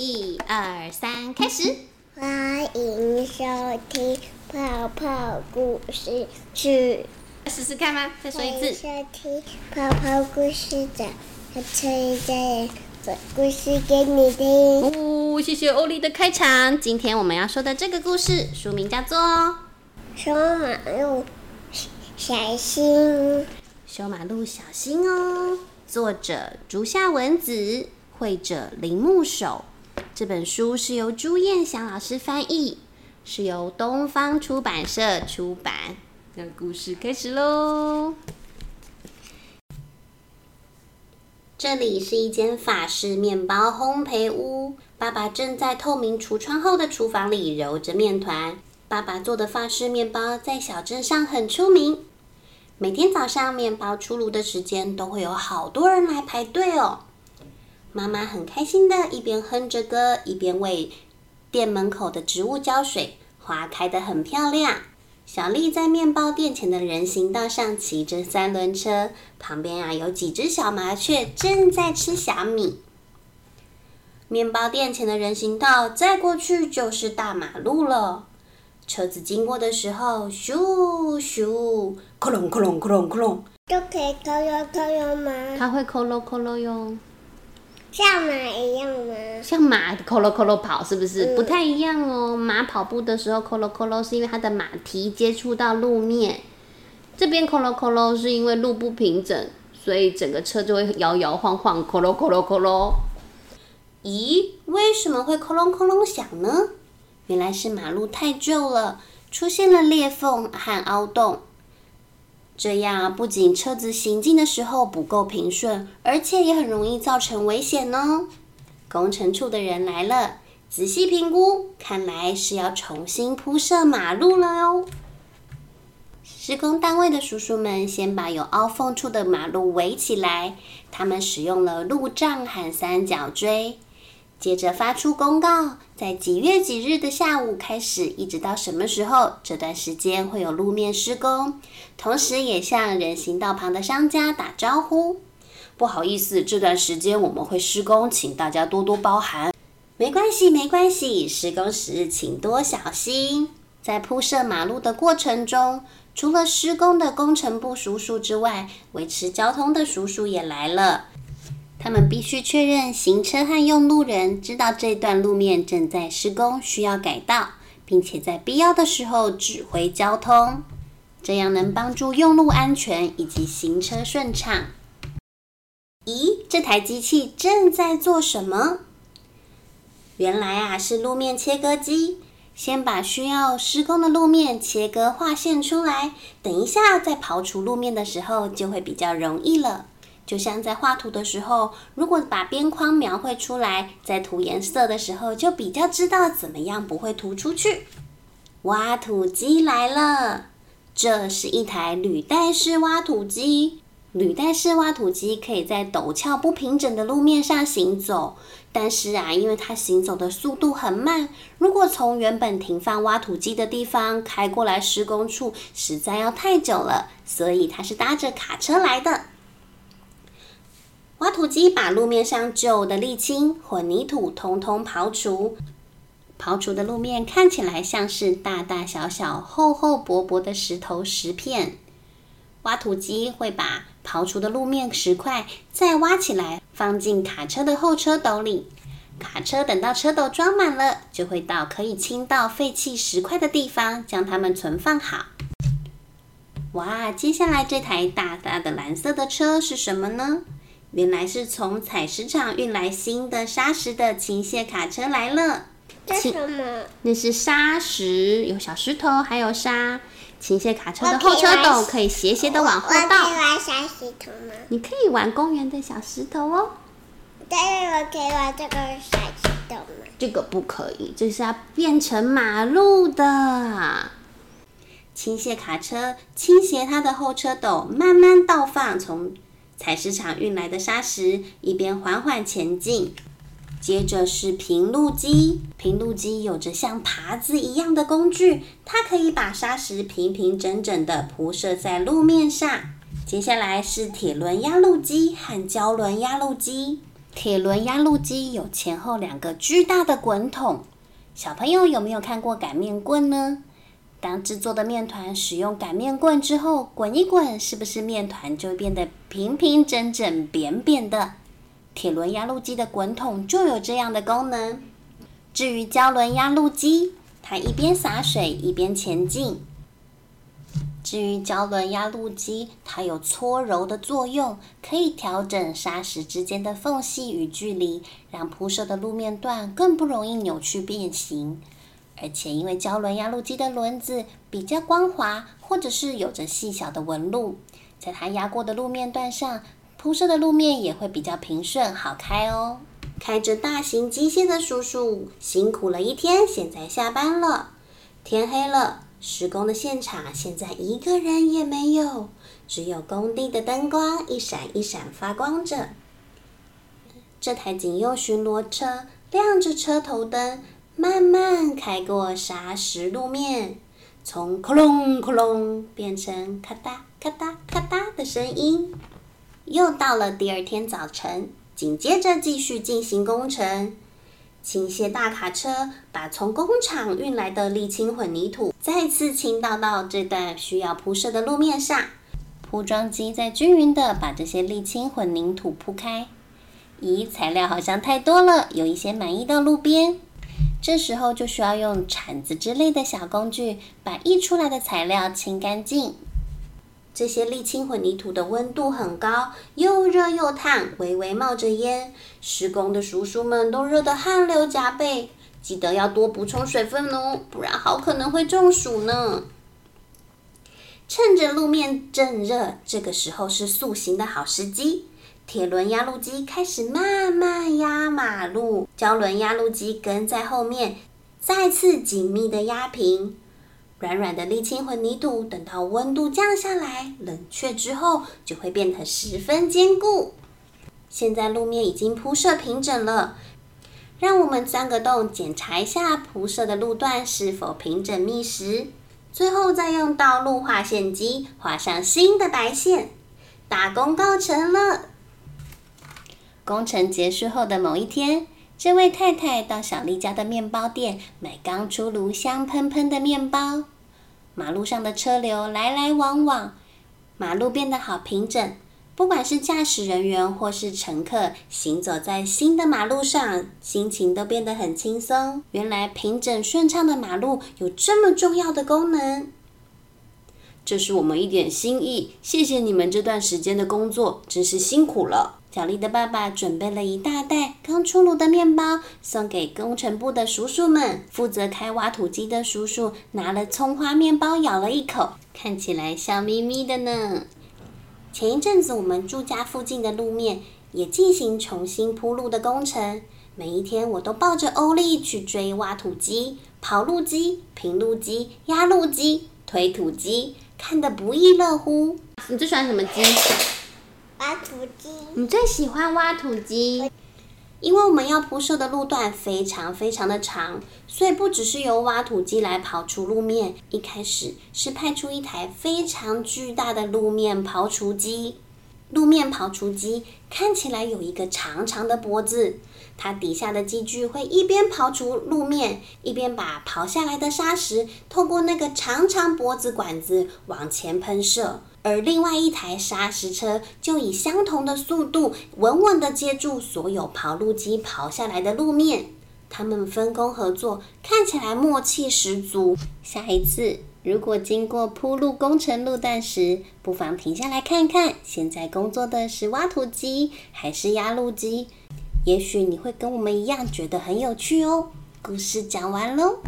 一二三，开始！欢迎收听《泡泡故事剧》。试试看吗？再说一次。收听泡泡故事的，和崔家人讲故事给你听。哦，谢谢欧丽的开场。今天我们要说的这个故事，书名叫做《修马路小心》。修马路小心哦。作者：竹下文子，绘者：铃木守。这本书是由朱燕祥老师翻译，是由东方出版社出版。那故事开始喽。这里是一间法式面包烘焙屋。爸爸正在透明橱窗后的厨房里揉着面团。爸爸做的法式面包在小镇上很出名。每天早上面包出炉的时间，都会有好多人来排队哦。妈妈很开心的，一边哼着歌，一边为店门口的植物浇水，花开得很漂亮。小丽在面包店前的人行道上骑着三轮车，旁边啊有几只小麻雀正在吃小米。面包店前的人行道再过去就是大马路了，车子经过的时候，咻咻，克隆克隆克隆克隆，都可以扣喽扣喽吗？它会扣喽扣喽哟。像马一样吗？像马扣咯扣咯跑是不是？不太一样哦。马跑步的时候扣咯扣咯，是因为它的马蹄接触到路面。这边扣咯扣咯是因为路不平整，所以整个车就会摇摇晃晃，扣咯扣咯扣咯。咦，为什么会扣隆扣隆响呢？原来是马路太旧了，出现了裂缝和凹洞。这样不仅车子行进的时候不够平顺，而且也很容易造成危险哦。工程处的人来了，仔细评估，看来是要重新铺设马路了哦。施工单位的叔叔们先把有凹缝处的马路围起来，他们使用了路障和三角锥。接着发出公告，在几月几日的下午开始，一直到什么时候，这段时间会有路面施工。同时，也向人行道旁的商家打招呼。不好意思，这段时间我们会施工，请大家多多包涵。没关系，没关系，施工时请多小心。在铺设马路的过程中，除了施工的工程部叔叔之外，维持交通的叔叔也来了。他们必须确认行车和用路人知道这段路面正在施工，需要改道，并且在必要的时候指挥交通，这样能帮助用路安全以及行车顺畅。咦，这台机器正在做什么？原来啊，是路面切割机，先把需要施工的路面切割划线出来，等一下在刨除路面的时候就会比较容易了。就像在画图的时候，如果把边框描绘出来，在涂颜色的时候就比较知道怎么样不会涂出去。挖土机来了，这是一台履带式挖土机。履带式挖土机可以在陡峭不平整的路面上行走，但是啊，因为它行走的速度很慢，如果从原本停放挖土机的地方开过来施工处，实在要太久了，所以它是搭着卡车来的。挖土机把路面上旧的沥青、混凝土通通刨除，刨除的路面看起来像是大大小小、厚厚薄薄的石头石片。挖土机会把刨除的路面石块再挖起来，放进卡车的后车斗里。卡车等到车斗装满了，就会到可以倾倒废弃石块的地方，将它们存放好。哇，接下来这台大大的蓝色的车是什么呢？原来是从采石场运来新的砂石的倾卸卡车来了。这什么？那是砂石，有小石头，还有沙。倾卸卡车的后车斗可以斜斜的往后倒。我可以玩小石头吗？你可以玩公园的小石头哦。但是我可以玩这个小石头吗？这个不可以，这是要变成马路的。倾卸卡车倾斜它的后车斗，慢慢倒放从。采石场运来的砂石，一边缓缓前进。接着是平路机，平路机有着像耙子一样的工具，它可以把砂石平平整整的铺设在路面上。接下来是铁轮压路机和胶轮压路机，铁轮压路机有前后两个巨大的滚筒。小朋友有没有看过擀面棍呢？当制作的面团使用擀面棍之后，滚一滚，是不是面团就变得平平整整、扁扁的？铁轮压路机的滚筒就有这样的功能。至于胶轮压路机，它一边洒水一边前进。至于胶轮压路机，它有搓揉的作用，可以调整砂石之间的缝隙与距离，让铺设的路面段更不容易扭曲变形。而且，因为胶轮压路机的轮子比较光滑，或者是有着细小的纹路，在它压过的路面段上，铺设的路面也会比较平顺好开哦。开着大型机械的叔叔辛苦了一天，现在下班了。天黑了。施工的现场现在一个人也没有，只有工地的灯光一闪一闪发光着。这台警用巡逻车亮着车头灯，慢慢开过砂石路面，从“哐隆哐隆”变成“咔嗒咔嗒咔嗒”的声音。又到了第二天早晨，紧接着继续进行工程。倾斜大卡车把从工厂运来的沥青混凝土再次倾倒到这段需要铺设的路面上。铺装机在均匀的把这些沥青混凝土铺开。咦，材料好像太多了，有一些满溢到路边。这时候就需要用铲子之类的小工具，把溢出来的材料清干净。这些沥青混凝土的温度很高，又热又烫，微微冒着烟。施工的叔叔们都热得汗流浃背，记得要多补充水分哦，不然好可能会中暑呢。趁着路面正热，这个时候是塑形的好时机。铁轮压路机开始慢慢压马路，胶轮压路机跟在后面，再次紧密的压平。软软的沥青混凝土，等到温度降下来、冷却之后，就会变得十分坚固。现在路面已经铺设平整了，让我们钻个洞检查一下铺设的路段是否平整密实。最后再用道路画线机画上新的白线。大功告成了！工程结束后的某一天。这位太太到小丽家的面包店买刚出炉、香喷喷的面包。马路上的车流来来往往，马路变得好平整。不管是驾驶人员或是乘客，行走在新的马路上，心情都变得很轻松。原来平整顺畅的马路有这么重要的功能。这是我们一点心意，谢谢你们这段时间的工作，真是辛苦了。小丽的爸爸准备了一大袋刚出炉的面包，送给工程部的叔叔们。负责开挖土机的叔叔拿了葱花面包，咬了一口，看起来笑眯眯的呢。前一阵子，我们住家附近的路面也进行重新铺路的工程。每一天，我都抱着欧丽去追挖土机、刨路机、平路机、压路机、推土机，看得不亦乐乎。你最喜欢什么机？挖土机，你最喜欢挖土机，因为我们要铺设的路段非常非常的长，所以不只是由挖土机来刨除路面，一开始是派出一台非常巨大的路面刨除机。路面刨除机看起来有一个长长的脖子，它底下的机具会一边刨除路面，一边把刨下来的砂石透过那个长长脖子管子往前喷射。而另外一台砂石车就以相同的速度，稳稳地接住所有刨路机刨下来的路面。他们分工合作，看起来默契十足。下一次如果经过铺路工程路段时，不妨停下来看看，现在工作的是挖土机还是压路机？也许你会跟我们一样觉得很有趣哦。故事讲完喽。